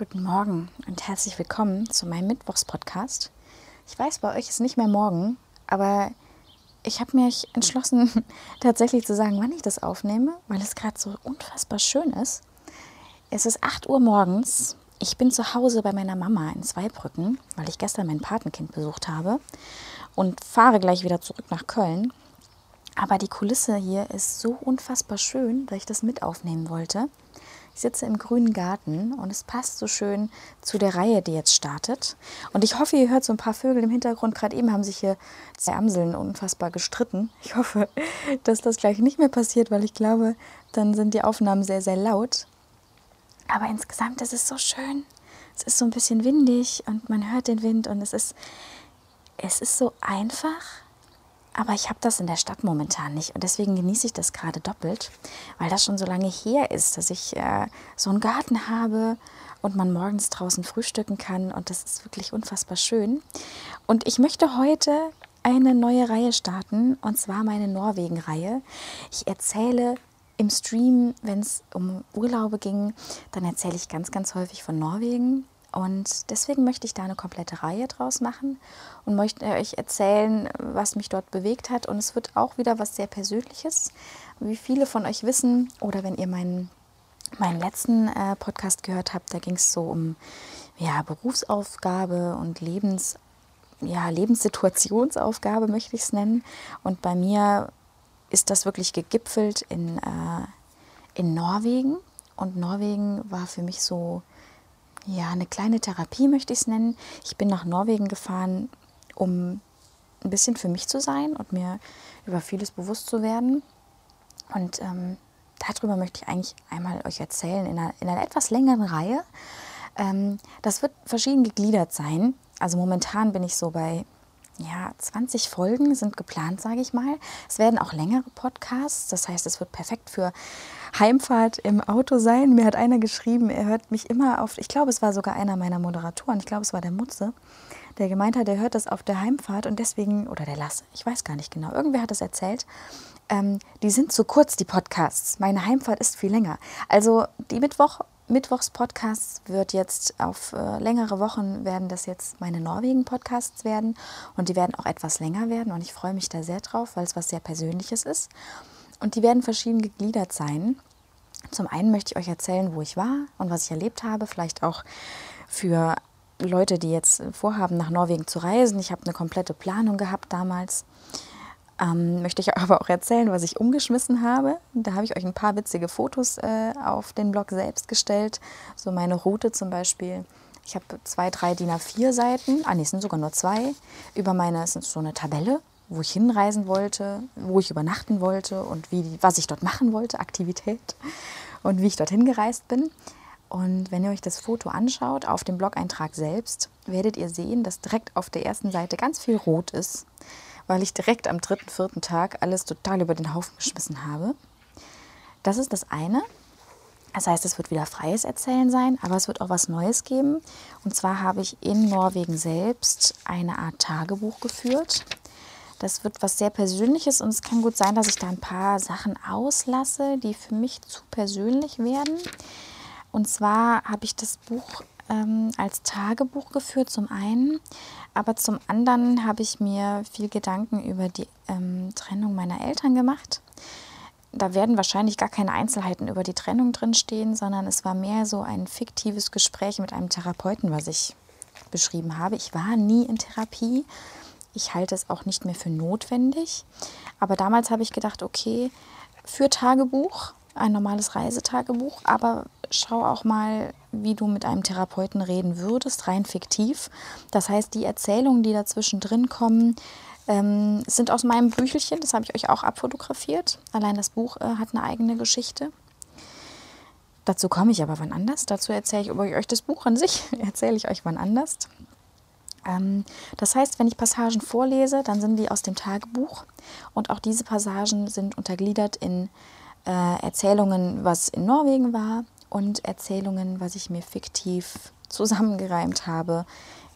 Guten Morgen und herzlich willkommen zu meinem Mittwochspodcast. Ich weiß, bei euch ist nicht mehr morgen, aber ich habe mich entschlossen, tatsächlich zu sagen, wann ich das aufnehme, weil es gerade so unfassbar schön ist. Es ist 8 Uhr morgens. Ich bin zu Hause bei meiner Mama in Zweibrücken, weil ich gestern mein Patenkind besucht habe und fahre gleich wieder zurück nach Köln. Aber die Kulisse hier ist so unfassbar schön, dass ich das mit aufnehmen wollte. Ich sitze im grünen Garten und es passt so schön zu der Reihe, die jetzt startet. Und ich hoffe, ihr hört so ein paar Vögel im Hintergrund. Gerade eben haben sich hier zwei Amseln unfassbar gestritten. Ich hoffe, dass das gleich nicht mehr passiert, weil ich glaube, dann sind die Aufnahmen sehr, sehr laut. Aber insgesamt ist es so schön. Es ist so ein bisschen windig und man hört den Wind und es ist, es ist so einfach aber ich habe das in der Stadt momentan nicht und deswegen genieße ich das gerade doppelt, weil das schon so lange her ist, dass ich äh, so einen Garten habe und man morgens draußen frühstücken kann und das ist wirklich unfassbar schön. Und ich möchte heute eine neue Reihe starten und zwar meine Norwegen-Reihe. Ich erzähle im Stream, wenn es um Urlaube ging, dann erzähle ich ganz, ganz häufig von Norwegen und deswegen möchte ich da eine komplette Reihe draus machen und möchte euch erzählen, was mich dort bewegt hat. Und es wird auch wieder was sehr Persönliches. Wie viele von euch wissen, oder wenn ihr meinen, meinen letzten äh, Podcast gehört habt, da ging es so um ja, Berufsaufgabe und Lebens, ja, Lebenssituationsaufgabe, möchte ich es nennen. Und bei mir ist das wirklich gegipfelt in, äh, in Norwegen. Und Norwegen war für mich so ja, eine kleine Therapie möchte ich es nennen. Ich bin nach Norwegen gefahren, um ein bisschen für mich zu sein und mir über vieles bewusst zu werden. Und ähm, darüber möchte ich eigentlich einmal euch erzählen in einer, in einer etwas längeren Reihe. Ähm, das wird verschieden gegliedert sein. Also momentan bin ich so bei ja, 20 Folgen sind geplant, sage ich mal. Es werden auch längere Podcasts. Das heißt, es wird perfekt für Heimfahrt im Auto sein. Mir hat einer geschrieben, er hört mich immer auf, ich glaube, es war sogar einer meiner Moderatoren, ich glaube, es war der Mutze, der gemeint hat, der hört das auf der Heimfahrt und deswegen, oder der Lasse, ich weiß gar nicht genau, irgendwer hat das erzählt. Ähm, die sind zu kurz, die Podcasts. Meine Heimfahrt ist viel länger. Also die Mittwoch, Mittwochs-Podcasts wird jetzt auf äh, längere Wochen werden das jetzt meine Norwegen-Podcasts werden und die werden auch etwas länger werden und ich freue mich da sehr drauf, weil es was sehr Persönliches ist. Und die werden verschieden gegliedert sein. Zum einen möchte ich euch erzählen, wo ich war und was ich erlebt habe, vielleicht auch für Leute, die jetzt vorhaben, nach Norwegen zu reisen. Ich habe eine komplette Planung gehabt damals. Ähm, möchte ich aber auch erzählen, was ich umgeschmissen habe. Da habe ich euch ein paar witzige Fotos äh, auf den Blog selbst gestellt. So meine Route zum Beispiel. Ich habe zwei, drei DIN A4 Seiten, ah nee, es sind sogar nur zwei, über meine, es ist so eine Tabelle wo ich hinreisen wollte, wo ich übernachten wollte und wie, was ich dort machen wollte, Aktivität und wie ich dorthin gereist bin. Und wenn ihr euch das Foto anschaut, auf dem Blog-Eintrag selbst, werdet ihr sehen, dass direkt auf der ersten Seite ganz viel rot ist, weil ich direkt am dritten, vierten Tag alles total über den Haufen geschmissen habe. Das ist das eine. Das heißt, es wird wieder freies Erzählen sein, aber es wird auch was Neues geben. Und zwar habe ich in Norwegen selbst eine Art Tagebuch geführt. Das wird was sehr Persönliches und es kann gut sein, dass ich da ein paar Sachen auslasse, die für mich zu persönlich werden. Und zwar habe ich das Buch ähm, als Tagebuch geführt, zum einen, aber zum anderen habe ich mir viel Gedanken über die ähm, Trennung meiner Eltern gemacht. Da werden wahrscheinlich gar keine Einzelheiten über die Trennung drinstehen, sondern es war mehr so ein fiktives Gespräch mit einem Therapeuten, was ich beschrieben habe. Ich war nie in Therapie ich halte es auch nicht mehr für notwendig. Aber damals habe ich gedacht, okay, für Tagebuch, ein normales Reisetagebuch, aber schau auch mal, wie du mit einem Therapeuten reden würdest, rein fiktiv. Das heißt, die Erzählungen, die dazwischen drin kommen, ähm, sind aus meinem Büchelchen, das habe ich euch auch abfotografiert. Allein das Buch äh, hat eine eigene Geschichte. Dazu komme ich aber wann anders. Dazu erzähle ich euch das Buch an sich, erzähle ich euch wann anders. Ähm, das heißt, wenn ich Passagen vorlese, dann sind die aus dem Tagebuch und auch diese Passagen sind untergliedert in äh, Erzählungen, was in Norwegen war und Erzählungen, was ich mir fiktiv zusammengereimt habe,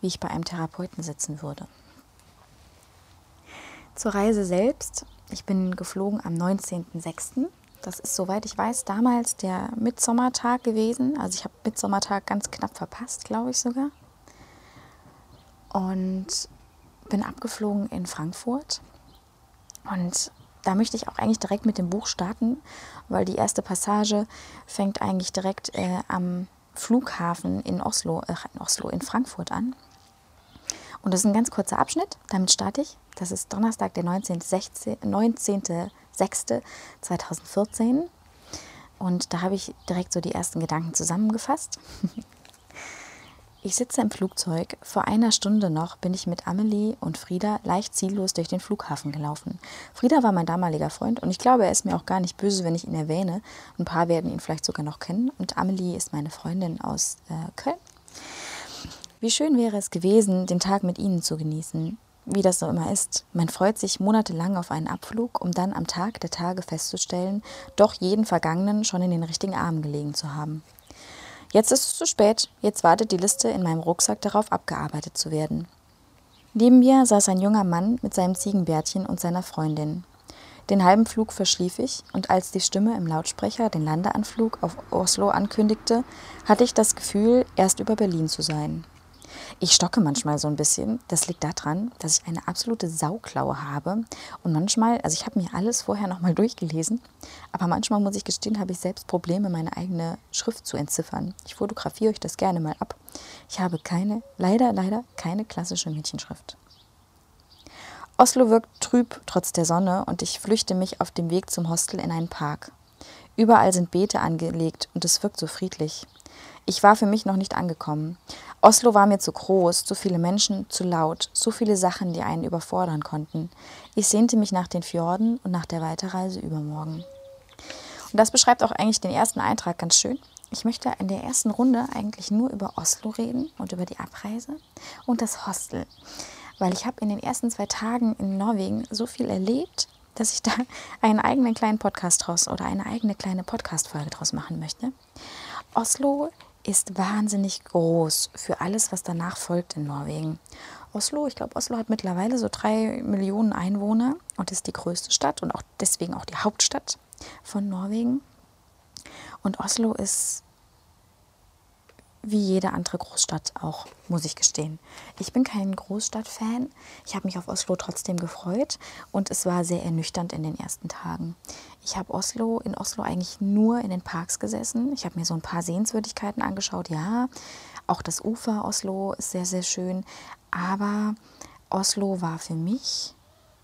wie ich bei einem Therapeuten sitzen würde. Zur Reise selbst. Ich bin geflogen am 19.06. Das ist, soweit ich weiß, damals der Mitsommertag gewesen. Also ich habe Mitsommertag ganz knapp verpasst, glaube ich sogar. Und bin abgeflogen in Frankfurt. Und da möchte ich auch eigentlich direkt mit dem Buch starten, weil die erste Passage fängt eigentlich direkt äh, am Flughafen in Oslo, äh, in Oslo, in Frankfurt an. Und das ist ein ganz kurzer Abschnitt, damit starte ich. Das ist Donnerstag, der 19.06.2014. 19. Und da habe ich direkt so die ersten Gedanken zusammengefasst. Ich sitze im Flugzeug. Vor einer Stunde noch bin ich mit Amelie und Frieda leicht ziellos durch den Flughafen gelaufen. Frieda war mein damaliger Freund und ich glaube, er ist mir auch gar nicht böse, wenn ich ihn erwähne. Ein paar werden ihn vielleicht sogar noch kennen. Und Amelie ist meine Freundin aus äh, Köln. Wie schön wäre es gewesen, den Tag mit ihnen zu genießen. Wie das so immer ist, man freut sich monatelang auf einen Abflug, um dann am Tag der Tage festzustellen, doch jeden Vergangenen schon in den richtigen Armen gelegen zu haben. Jetzt ist es zu spät, jetzt wartet die Liste in meinem Rucksack darauf, abgearbeitet zu werden. Neben mir saß ein junger Mann mit seinem Ziegenbärtchen und seiner Freundin. Den halben Flug verschlief ich, und als die Stimme im Lautsprecher den Landeanflug auf Oslo ankündigte, hatte ich das Gefühl, erst über Berlin zu sein. Ich stocke manchmal so ein bisschen. Das liegt daran, dass ich eine absolute Sauklaue habe. Und manchmal, also ich habe mir alles vorher nochmal durchgelesen, aber manchmal muss ich gestehen, habe ich selbst Probleme, meine eigene Schrift zu entziffern. Ich fotografiere euch das gerne mal ab. Ich habe keine, leider, leider keine klassische Mädchenschrift. Oslo wirkt trüb trotz der Sonne und ich flüchte mich auf dem Weg zum Hostel in einen Park. Überall sind Beete angelegt und es wirkt so friedlich. Ich war für mich noch nicht angekommen. Oslo war mir zu groß, zu viele Menschen, zu laut, so viele Sachen, die einen überfordern konnten. Ich sehnte mich nach den Fjorden und nach der Weiterreise übermorgen. Und das beschreibt auch eigentlich den ersten Eintrag ganz schön. Ich möchte in der ersten Runde eigentlich nur über Oslo reden und über die Abreise und das Hostel. Weil ich habe in den ersten zwei Tagen in Norwegen so viel erlebt, dass ich da einen eigenen kleinen Podcast draus oder eine eigene kleine Podcast-Folge draus machen möchte. Oslo ist wahnsinnig groß für alles, was danach folgt in Norwegen. Oslo, ich glaube, Oslo hat mittlerweile so drei Millionen Einwohner und ist die größte Stadt und auch deswegen auch die Hauptstadt von Norwegen. Und Oslo ist wie jede andere Großstadt auch, muss ich gestehen. Ich bin kein Großstadtfan. Ich habe mich auf Oslo trotzdem gefreut und es war sehr ernüchternd in den ersten Tagen. Ich habe Oslo in Oslo eigentlich nur in den Parks gesessen. Ich habe mir so ein paar Sehenswürdigkeiten angeschaut. Ja, auch das Ufer Oslo ist sehr sehr schön, aber Oslo war für mich,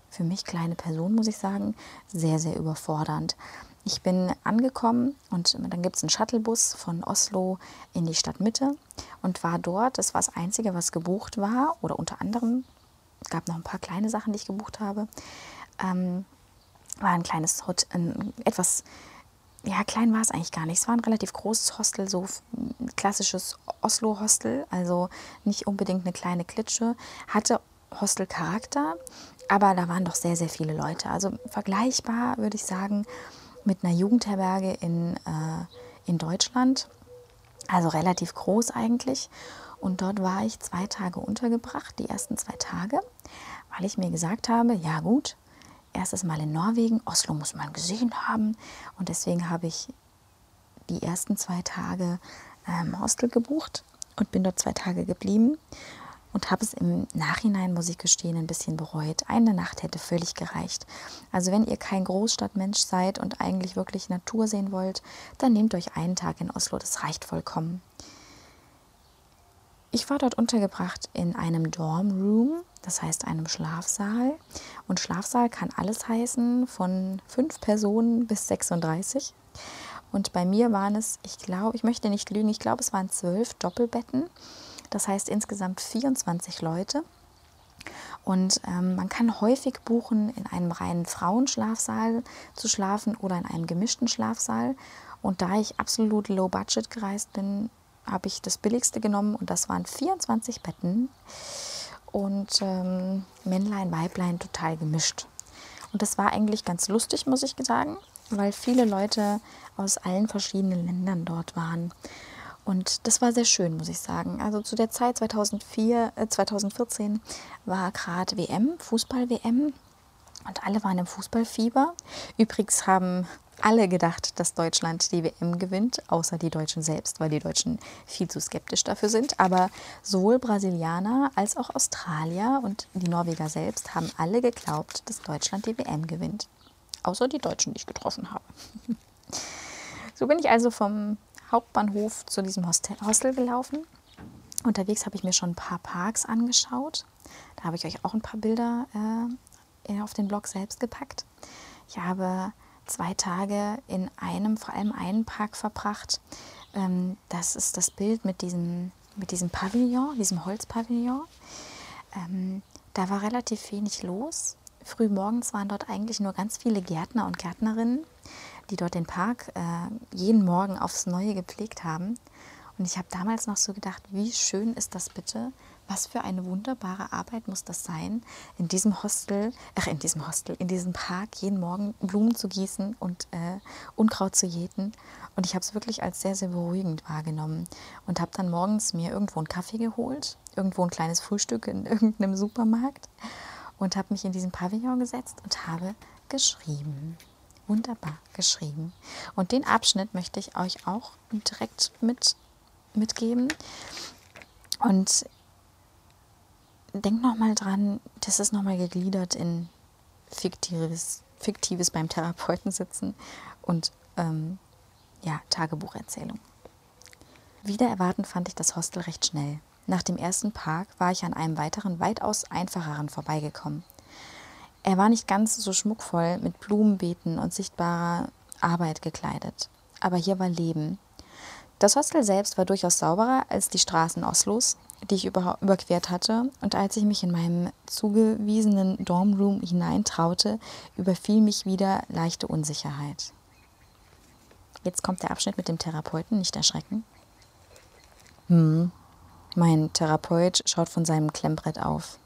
für mich kleine Person muss ich sagen, sehr sehr überfordernd. Ich bin angekommen und dann gibt es einen Shuttlebus von Oslo in die Stadtmitte und war dort. Das war das Einzige, was gebucht war oder unter anderem, es gab noch ein paar kleine Sachen, die ich gebucht habe, ähm, war ein kleines, ein, etwas, ja, klein war es eigentlich gar nicht. Es war ein relativ großes Hostel, so ein klassisches Oslo-Hostel, also nicht unbedingt eine kleine Klitsche, hatte Hostelcharakter, aber da waren doch sehr, sehr viele Leute. Also vergleichbar, würde ich sagen, mit einer Jugendherberge in, äh, in Deutschland, also relativ groß eigentlich. Und dort war ich zwei Tage untergebracht, die ersten zwei Tage, weil ich mir gesagt habe, ja gut, erstes Mal in Norwegen, Oslo muss man gesehen haben. Und deswegen habe ich die ersten zwei Tage ähm, Hostel gebucht und bin dort zwei Tage geblieben und habe es im Nachhinein, muss ich gestehen, ein bisschen bereut. Eine Nacht hätte völlig gereicht. Also wenn ihr kein Großstadtmensch seid und eigentlich wirklich Natur sehen wollt, dann nehmt euch einen Tag in Oslo, das reicht vollkommen. Ich war dort untergebracht in einem Dorm Room, das heißt einem Schlafsaal. Und Schlafsaal kann alles heißen, von fünf Personen bis 36. Und bei mir waren es, ich glaube, ich möchte nicht lügen, ich glaube, es waren zwölf Doppelbetten das heißt insgesamt 24 Leute. Und ähm, man kann häufig buchen, in einem reinen Frauenschlafsaal zu schlafen oder in einem gemischten Schlafsaal. Und da ich absolut low budget gereist bin, habe ich das billigste genommen und das waren 24 Betten und ähm, Männlein, Weiblein total gemischt. Und das war eigentlich ganz lustig, muss ich sagen, weil viele Leute aus allen verschiedenen Ländern dort waren. Und das war sehr schön, muss ich sagen. Also zu der Zeit 2004, äh, 2014 war gerade WM, Fußball-WM. Und alle waren im Fußballfieber. Übrigens haben alle gedacht, dass Deutschland die WM gewinnt, außer die Deutschen selbst, weil die Deutschen viel zu skeptisch dafür sind. Aber sowohl Brasilianer als auch Australier und die Norweger selbst haben alle geglaubt, dass Deutschland die WM gewinnt. Außer die Deutschen, die ich getroffen habe. so bin ich also vom Hauptbahnhof zu diesem Hostel, Hostel gelaufen. Unterwegs habe ich mir schon ein paar Parks angeschaut. Da habe ich euch auch ein paar Bilder äh, auf den Blog selbst gepackt. Ich habe zwei Tage in einem, vor allem einen Park verbracht. Ähm, das ist das Bild mit diesem, mit diesem Pavillon, diesem Holzpavillon. Ähm, da war relativ wenig los. Früh morgens waren dort eigentlich nur ganz viele Gärtner und Gärtnerinnen, die dort den Park äh, jeden Morgen aufs Neue gepflegt haben. Und ich habe damals noch so gedacht, wie schön ist das bitte, was für eine wunderbare Arbeit muss das sein, in diesem Hostel, ach in diesem Hostel, in diesem Park jeden Morgen Blumen zu gießen und äh, Unkraut zu jäten. Und ich habe es wirklich als sehr, sehr beruhigend wahrgenommen und habe dann morgens mir irgendwo einen Kaffee geholt, irgendwo ein kleines Frühstück in irgendeinem Supermarkt und habe mich in diesen Pavillon gesetzt und habe geschrieben. Wunderbar geschrieben. Und den Abschnitt möchte ich euch auch direkt mit, mitgeben. Und denk nochmal dran, das ist nochmal gegliedert in fiktives, fiktives beim Therapeuten sitzen und ähm, ja, Tagebucherzählung. Wieder erwarten fand ich das Hostel recht schnell. Nach dem ersten Park war ich an einem weiteren, weitaus einfacheren vorbeigekommen. Er war nicht ganz so schmuckvoll mit Blumenbeeten und sichtbarer Arbeit gekleidet. Aber hier war Leben. Das Hostel selbst war durchaus sauberer als die Straßen Oslos, die ich über, überquert hatte, und als ich mich in meinem zugewiesenen Dormroom hineintraute, überfiel mich wieder leichte Unsicherheit. Jetzt kommt der Abschnitt mit dem Therapeuten, nicht erschrecken. Hm. Mein Therapeut schaut von seinem Klemmbrett auf.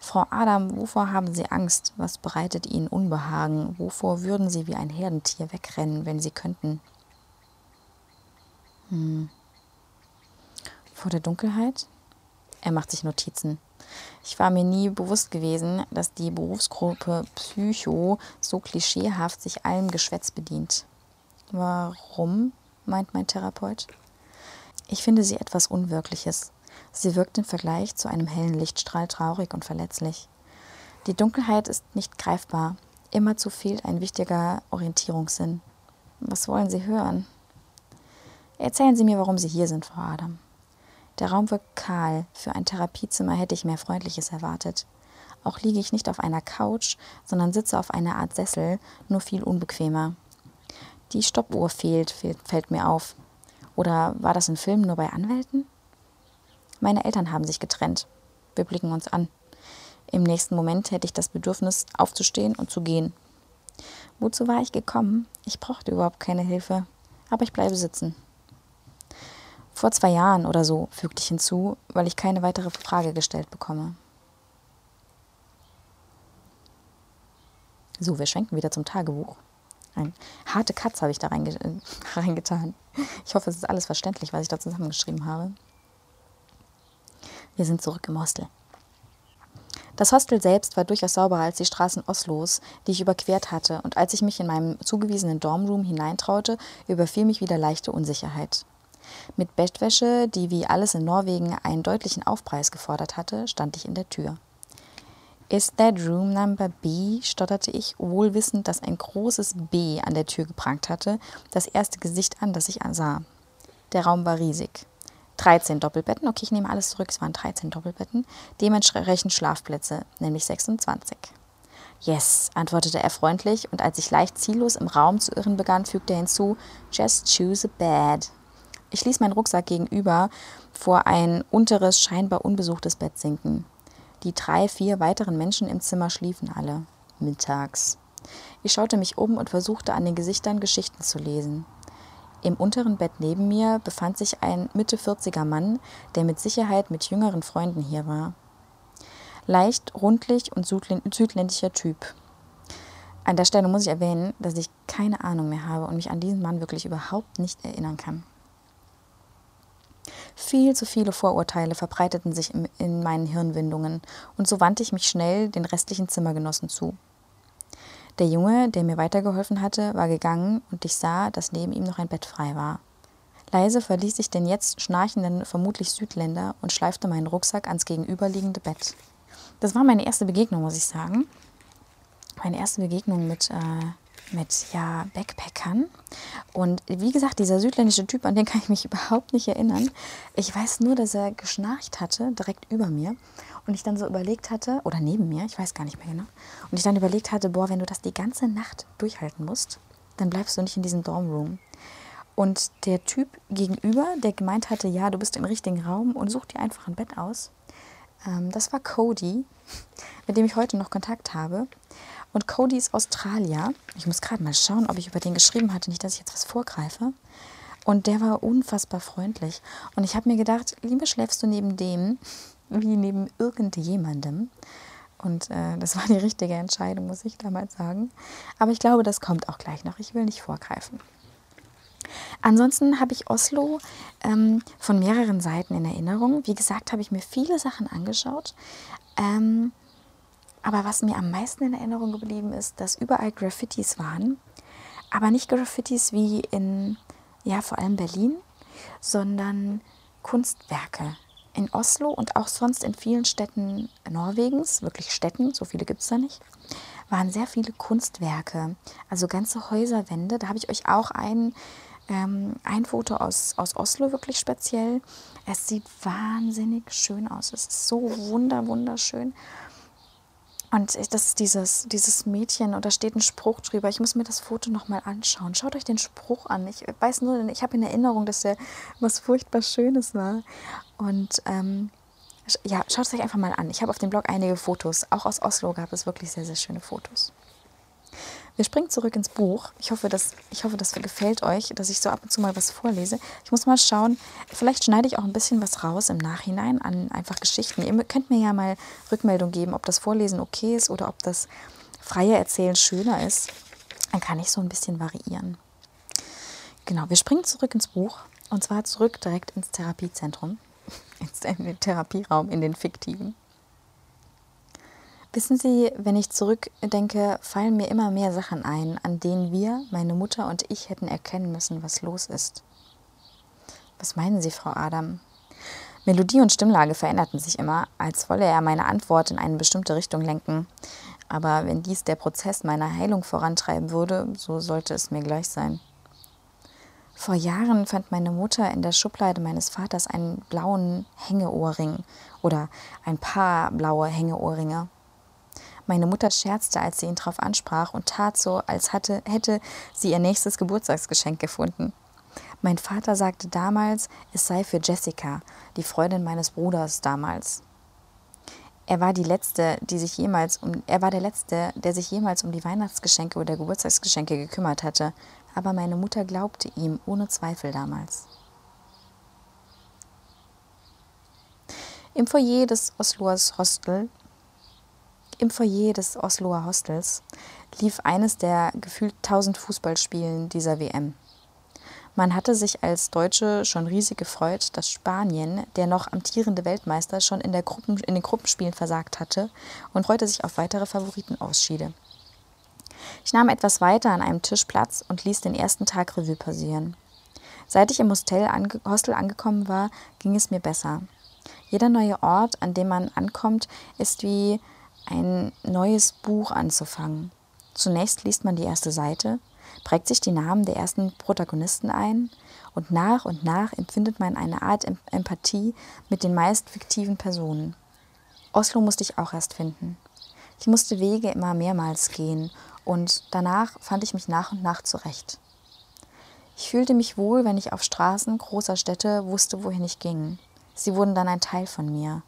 Frau Adam, wovor haben Sie Angst? Was bereitet Ihnen Unbehagen? Wovor würden Sie wie ein Herdentier wegrennen, wenn Sie könnten? Hm. Vor der Dunkelheit? Er macht sich Notizen. Ich war mir nie bewusst gewesen, dass die Berufsgruppe Psycho so klischeehaft sich allem Geschwätz bedient. Warum? meint mein Therapeut. Ich finde sie etwas Unwirkliches. Sie wirkt im Vergleich zu einem hellen Lichtstrahl traurig und verletzlich. Die Dunkelheit ist nicht greifbar. Immerzu fehlt ein wichtiger Orientierungssinn. Was wollen Sie hören? Erzählen Sie mir, warum Sie hier sind, Frau Adam. Der Raum wirkt kahl. Für ein Therapiezimmer hätte ich mehr Freundliches erwartet. Auch liege ich nicht auf einer Couch, sondern sitze auf einer Art Sessel, nur viel unbequemer. Die Stoppuhr fehlt, fällt mir auf. Oder war das in Filmen nur bei Anwälten? Meine Eltern haben sich getrennt. Wir blicken uns an. Im nächsten Moment hätte ich das Bedürfnis, aufzustehen und zu gehen. Wozu war ich gekommen? Ich brauchte überhaupt keine Hilfe. Aber ich bleibe sitzen. Vor zwei Jahren oder so, fügte ich hinzu, weil ich keine weitere Frage gestellt bekomme. So, wir schwenken wieder zum Tagebuch. Ein harte Katz habe ich da reinge reingetan. Ich hoffe, es ist alles verständlich, was ich da zusammengeschrieben habe. Wir sind zurück im Hostel. Das Hostel selbst war durchaus sauberer als die Straßen Oslos, die ich überquert hatte, und als ich mich in meinem zugewiesenen Dormroom hineintraute, überfiel mich wieder leichte Unsicherheit. Mit Bettwäsche, die wie alles in Norwegen einen deutlichen Aufpreis gefordert hatte, stand ich in der Tür. Is that room number B? stotterte ich, wohl wissend, dass ein großes B an der Tür geprangt hatte, das erste Gesicht an, das ich ansah. Der Raum war riesig. 13 Doppelbetten, okay, ich nehme alles zurück, es waren 13 Doppelbetten, dementsprechend Schlafplätze, nämlich 26. Yes, antwortete er freundlich, und als ich leicht ziellos im Raum zu irren begann, fügte er hinzu, just choose a bed. Ich ließ meinen Rucksack gegenüber vor ein unteres, scheinbar unbesuchtes Bett sinken. Die drei, vier weiteren Menschen im Zimmer schliefen alle. Mittags. Ich schaute mich um und versuchte an den Gesichtern Geschichten zu lesen. Im unteren Bett neben mir befand sich ein Mitte 40er Mann, der mit Sicherheit mit jüngeren Freunden hier war. Leicht, rundlich und südländischer Typ. An der Stelle muss ich erwähnen, dass ich keine Ahnung mehr habe und mich an diesen Mann wirklich überhaupt nicht erinnern kann. Viel zu viele Vorurteile verbreiteten sich in meinen Hirnwindungen, und so wandte ich mich schnell den restlichen Zimmergenossen zu. Der Junge, der mir weitergeholfen hatte, war gegangen, und ich sah, dass neben ihm noch ein Bett frei war. Leise verließ ich den jetzt schnarchenden, vermutlich Südländer und schleifte meinen Rucksack ans gegenüberliegende Bett. Das war meine erste Begegnung, muss ich sagen. Meine erste Begegnung mit, äh, mit ja, Backpackern. Und wie gesagt, dieser südländische Typ, an den kann ich mich überhaupt nicht erinnern. Ich weiß nur, dass er geschnarcht hatte, direkt über mir. Und ich dann so überlegt hatte, oder neben mir, ich weiß gar nicht mehr genau. Und ich dann überlegt hatte, boah, wenn du das die ganze Nacht durchhalten musst, dann bleibst du nicht in diesem Dormroom. Und der Typ gegenüber, der gemeint hatte, ja, du bist im richtigen Raum und such dir einfach ein Bett aus, ähm, das war Cody, mit dem ich heute noch Kontakt habe. Und Cody ist Australier. Ich muss gerade mal schauen, ob ich über den geschrieben hatte, nicht, dass ich jetzt was vorgreife. Und der war unfassbar freundlich. Und ich habe mir gedacht, lieber schläfst du neben dem, wie neben irgendjemandem. Und äh, das war die richtige Entscheidung, muss ich damals sagen. Aber ich glaube, das kommt auch gleich noch. Ich will nicht vorgreifen. Ansonsten habe ich Oslo ähm, von mehreren Seiten in Erinnerung. Wie gesagt, habe ich mir viele Sachen angeschaut. Ähm, aber was mir am meisten in Erinnerung geblieben ist, dass überall Graffitis waren. Aber nicht Graffitis wie in, ja, vor allem Berlin, sondern Kunstwerke. In Oslo und auch sonst in vielen Städten Norwegens, wirklich Städten, so viele gibt es da nicht, waren sehr viele Kunstwerke. Also ganze Häuserwände. Da habe ich euch auch einen ähm, ein Foto aus, aus Oslo wirklich speziell. Es sieht wahnsinnig schön aus. Es ist so wunder, wunderschön. Und das ist dieses, dieses Mädchen und da steht ein Spruch drüber. Ich muss mir das Foto nochmal anschauen. Schaut euch den Spruch an. Ich weiß nur, ich habe in Erinnerung, dass der was furchtbar Schönes war. Und ähm, ja, schaut es euch einfach mal an. Ich habe auf dem Blog einige Fotos. Auch aus Oslo gab es wirklich sehr, sehr schöne Fotos. Wir springen zurück ins Buch. Ich hoffe, dass, ich hoffe, das gefällt euch, dass ich so ab und zu mal was vorlese. Ich muss mal schauen, vielleicht schneide ich auch ein bisschen was raus im Nachhinein an einfach Geschichten. Ihr könnt mir ja mal Rückmeldung geben, ob das Vorlesen okay ist oder ob das freie Erzählen schöner ist. Dann kann ich so ein bisschen variieren. Genau, wir springen zurück ins Buch und zwar zurück direkt ins Therapiezentrum, in den Therapieraum, in den fiktiven. Wissen Sie, wenn ich zurückdenke, fallen mir immer mehr Sachen ein, an denen wir, meine Mutter und ich, hätten erkennen müssen, was los ist. Was meinen Sie, Frau Adam? Melodie und Stimmlage veränderten sich immer, als wolle er meine Antwort in eine bestimmte Richtung lenken. Aber wenn dies der Prozess meiner Heilung vorantreiben würde, so sollte es mir gleich sein. Vor Jahren fand meine Mutter in der Schublade meines Vaters einen blauen Hängeohrring oder ein paar blaue Hängeohrringe. Meine Mutter scherzte, als sie ihn darauf ansprach und tat so, als hatte, hätte sie ihr nächstes Geburtstagsgeschenk gefunden. Mein Vater sagte damals, es sei für Jessica, die Freundin meines Bruders damals. Er war die letzte, die sich jemals um er war der letzte, der sich jemals um die Weihnachtsgeschenke oder Geburtstagsgeschenke gekümmert hatte, aber meine Mutter glaubte ihm ohne Zweifel damals. Im Foyer des Osloers Hostel im Foyer des Osloer Hostels lief eines der gefühlt tausend Fußballspielen dieser WM. Man hatte sich als Deutsche schon riesig gefreut, dass Spanien, der noch amtierende Weltmeister, schon in, Gruppen, in den Gruppenspielen versagt hatte und freute sich auf weitere Favoritenausscheide. Ich nahm etwas weiter an einem Tisch Platz und ließ den ersten Tag Revue passieren. Seit ich im Hostel, ange Hostel angekommen war, ging es mir besser. Jeder neue Ort, an dem man ankommt, ist wie ein neues Buch anzufangen. Zunächst liest man die erste Seite, prägt sich die Namen der ersten Protagonisten ein und nach und nach empfindet man eine Art Empathie mit den meist fiktiven Personen. Oslo musste ich auch erst finden. Ich musste Wege immer mehrmals gehen und danach fand ich mich nach und nach zurecht. Ich fühlte mich wohl, wenn ich auf Straßen großer Städte wusste, wohin ich ging. Sie wurden dann ein Teil von mir.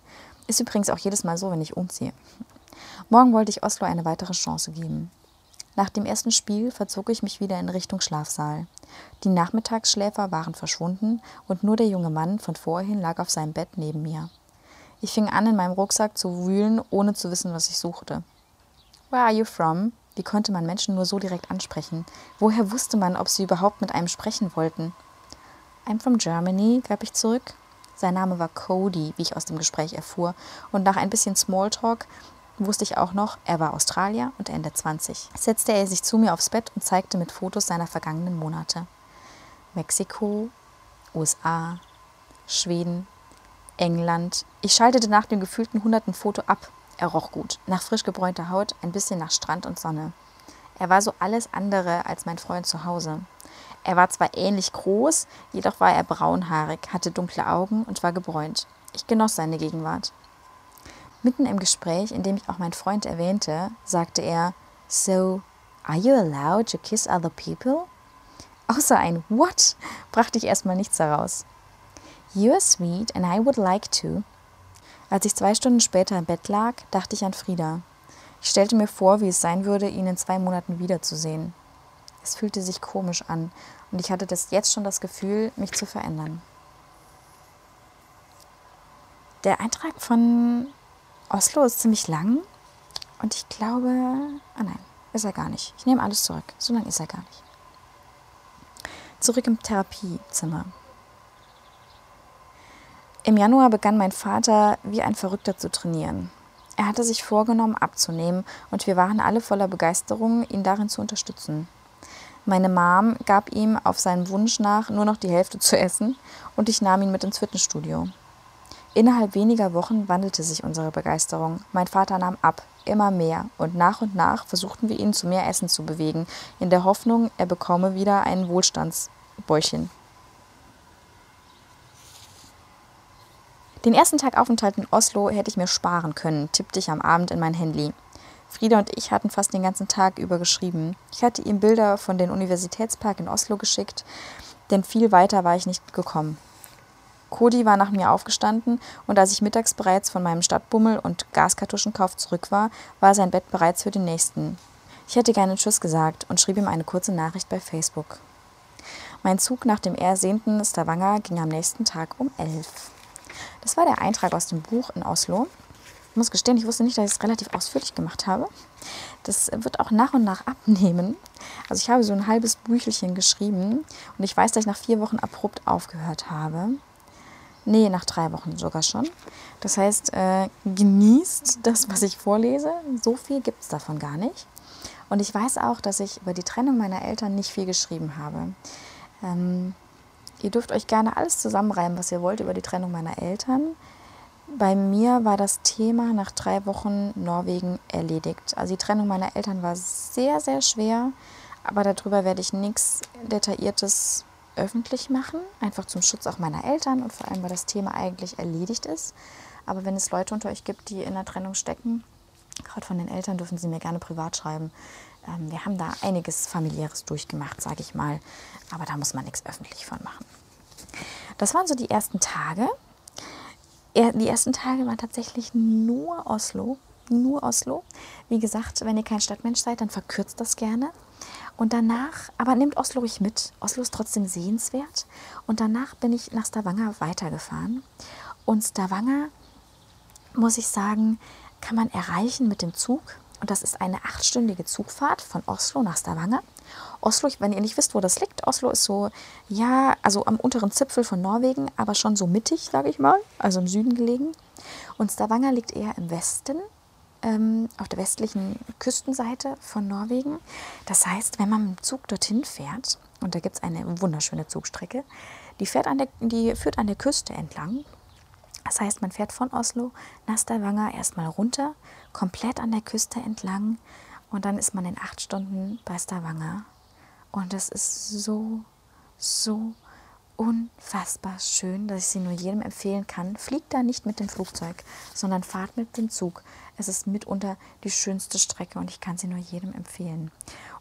Ist übrigens auch jedes Mal so, wenn ich umziehe. Morgen wollte ich Oslo eine weitere Chance geben. Nach dem ersten Spiel verzog ich mich wieder in Richtung Schlafsaal. Die Nachmittagsschläfer waren verschwunden und nur der junge Mann von vorhin lag auf seinem Bett neben mir. Ich fing an, in meinem Rucksack zu wühlen, ohne zu wissen, was ich suchte. Where are you from? Wie konnte man Menschen nur so direkt ansprechen? Woher wusste man, ob sie überhaupt mit einem sprechen wollten? I'm from Germany, gab ich zurück. Sein Name war Cody, wie ich aus dem Gespräch erfuhr. Und nach ein bisschen Smalltalk wusste ich auch noch, er war Australier und Ende 20. Setzte er sich zu mir aufs Bett und zeigte mit Fotos seiner vergangenen Monate. Mexiko, USA, Schweden, England. Ich schaltete nach dem gefühlten hunderten Foto ab. Er roch gut, nach frisch gebräunter Haut, ein bisschen nach Strand und Sonne. Er war so alles andere als mein Freund zu Hause. Er war zwar ähnlich groß, jedoch war er braunhaarig, hatte dunkle Augen und war gebräunt. Ich genoss seine Gegenwart. Mitten im Gespräch, in dem ich auch meinen Freund erwähnte, sagte er, So, are you allowed to kiss other people? Außer ein What brachte ich erstmal nichts heraus. You are sweet and I would like to. Als ich zwei Stunden später im Bett lag, dachte ich an Frieda. Ich stellte mir vor, wie es sein würde, ihn in zwei Monaten wiederzusehen. Es fühlte sich komisch an und ich hatte das jetzt schon das Gefühl, mich zu verändern. Der Eintrag von Oslo ist ziemlich lang und ich glaube, ah nein, ist er gar nicht. Ich nehme alles zurück. So lang ist er gar nicht. Zurück im Therapiezimmer. Im Januar begann mein Vater wie ein Verrückter zu trainieren. Er hatte sich vorgenommen, abzunehmen, und wir waren alle voller Begeisterung, ihn darin zu unterstützen. Meine Mom gab ihm auf seinen Wunsch nach nur noch die Hälfte zu essen und ich nahm ihn mit ins Fitnessstudio. Innerhalb weniger Wochen wandelte sich unsere Begeisterung. Mein Vater nahm ab, immer mehr, und nach und nach versuchten wir ihn zu mehr Essen zu bewegen, in der Hoffnung, er bekomme wieder ein Wohlstandsbäuchchen. Den ersten Tag Aufenthalt in Oslo hätte ich mir sparen können, tippte ich am Abend in mein Handy. Frieda und ich hatten fast den ganzen Tag über geschrieben. Ich hatte ihm Bilder von den Universitätspark in Oslo geschickt, denn viel weiter war ich nicht gekommen. Cody war nach mir aufgestanden und als ich mittags bereits von meinem Stadtbummel und Gaskartuschenkauf zurück war, war sein Bett bereits für den nächsten. Ich hätte gerne Tschüss gesagt und schrieb ihm eine kurze Nachricht bei Facebook. Mein Zug nach dem ersehnten Stavanger ging am nächsten Tag um elf. Das war der Eintrag aus dem Buch in Oslo. Ich muss gestehen, ich wusste nicht, dass ich es relativ ausführlich gemacht habe. Das wird auch nach und nach abnehmen. Also ich habe so ein halbes Büchelchen geschrieben und ich weiß, dass ich nach vier Wochen abrupt aufgehört habe. Nee, nach drei Wochen sogar schon. Das heißt, äh, genießt das, was ich vorlese. So viel gibt es davon gar nicht. Und ich weiß auch, dass ich über die Trennung meiner Eltern nicht viel geschrieben habe. Ähm, ihr dürft euch gerne alles zusammenreimen, was ihr wollt über die Trennung meiner Eltern. Bei mir war das Thema nach drei Wochen Norwegen erledigt. Also die Trennung meiner Eltern war sehr, sehr schwer, aber darüber werde ich nichts Detailliertes öffentlich machen, einfach zum Schutz auch meiner Eltern und vor allem, weil das Thema eigentlich erledigt ist. Aber wenn es Leute unter euch gibt, die in der Trennung stecken, gerade von den Eltern, dürfen sie mir gerne privat schreiben. Ähm, wir haben da einiges familiäres durchgemacht, sage ich mal, aber da muss man nichts öffentlich von machen. Das waren so die ersten Tage die ersten Tage waren tatsächlich nur Oslo. Nur Oslo. Wie gesagt, wenn ihr kein Stadtmensch seid, dann verkürzt das gerne. Und danach, aber nehmt Oslo ruhig mit. Oslo ist trotzdem sehenswert. Und danach bin ich nach Stavanger weitergefahren. Und Stavanger, muss ich sagen, kann man erreichen mit dem Zug. Und das ist eine achtstündige Zugfahrt von Oslo nach Stavanger. Oslo, wenn ihr nicht wisst, wo das liegt, Oslo ist so, ja, also am unteren Zipfel von Norwegen, aber schon so mittig, sage ich mal, also im Süden gelegen. Und Stavanger liegt eher im Westen, ähm, auf der westlichen Küstenseite von Norwegen. Das heißt, wenn man mit dem Zug dorthin fährt, und da gibt es eine wunderschöne Zugstrecke, die, fährt an der, die führt an der Küste entlang. Das heißt, man fährt von Oslo nach Stavanger erstmal runter, komplett an der Küste entlang und dann ist man in acht Stunden bei Stavanger. Und es ist so, so unfassbar schön, dass ich sie nur jedem empfehlen kann. Fliegt da nicht mit dem Flugzeug, sondern fahrt mit dem Zug. Es ist mitunter die schönste Strecke und ich kann sie nur jedem empfehlen.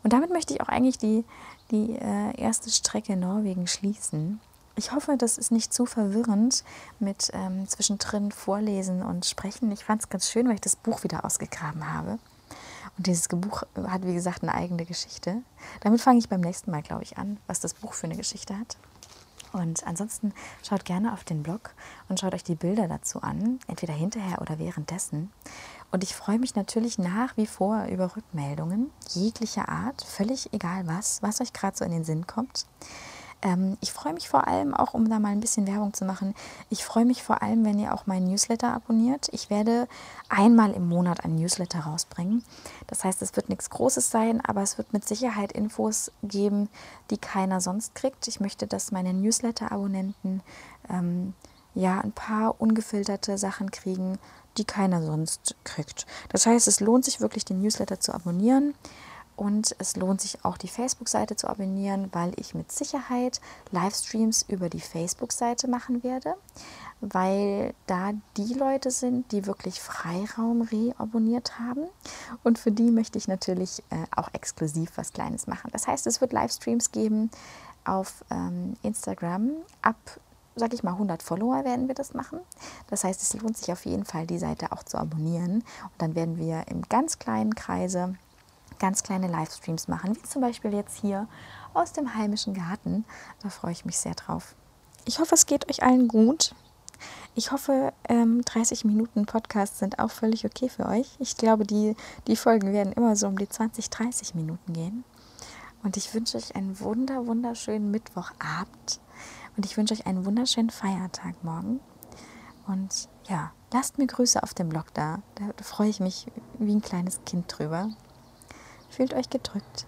Und damit möchte ich auch eigentlich die, die äh, erste Strecke Norwegen schließen. Ich hoffe, das ist nicht zu verwirrend mit ähm, zwischendrin Vorlesen und Sprechen. Ich fand es ganz schön, weil ich das Buch wieder ausgegraben habe. Und dieses Buch hat, wie gesagt, eine eigene Geschichte. Damit fange ich beim nächsten Mal, glaube ich, an, was das Buch für eine Geschichte hat. Und ansonsten schaut gerne auf den Blog und schaut euch die Bilder dazu an, entweder hinterher oder währenddessen. Und ich freue mich natürlich nach wie vor über Rückmeldungen jeglicher Art, völlig egal was, was euch gerade so in den Sinn kommt. Ähm, ich freue mich vor allem auch, um da mal ein bisschen Werbung zu machen, ich freue mich vor allem, wenn ihr auch meinen Newsletter abonniert. Ich werde einmal im Monat einen Newsletter rausbringen. Das heißt, es wird nichts Großes sein, aber es wird mit Sicherheit Infos geben, die keiner sonst kriegt. Ich möchte, dass meine Newsletter-Abonnenten ähm, ja ein paar ungefilterte Sachen kriegen, die keiner sonst kriegt. Das heißt, es lohnt sich wirklich, den Newsletter zu abonnieren. Und es lohnt sich auch, die Facebook-Seite zu abonnieren, weil ich mit Sicherheit Livestreams über die Facebook-Seite machen werde, weil da die Leute sind, die wirklich Freiraum reabonniert haben. Und für die möchte ich natürlich äh, auch exklusiv was Kleines machen. Das heißt, es wird Livestreams geben auf ähm, Instagram. Ab, sag ich mal, 100 Follower werden wir das machen. Das heißt, es lohnt sich auf jeden Fall, die Seite auch zu abonnieren. Und dann werden wir im ganz kleinen Kreise ganz kleine Livestreams machen, wie zum Beispiel jetzt hier aus dem heimischen Garten. Da freue ich mich sehr drauf. Ich hoffe, es geht euch allen gut. Ich hoffe, ähm, 30 Minuten Podcast sind auch völlig okay für euch. Ich glaube, die, die Folgen werden immer so um die 20, 30 Minuten gehen. Und ich wünsche euch einen wunder, wunderschönen Mittwochabend. Und ich wünsche euch einen wunderschönen Feiertag morgen. Und ja, lasst mir Grüße auf dem Blog da. Da freue ich mich wie ein kleines Kind drüber. Fühlt euch gedrückt.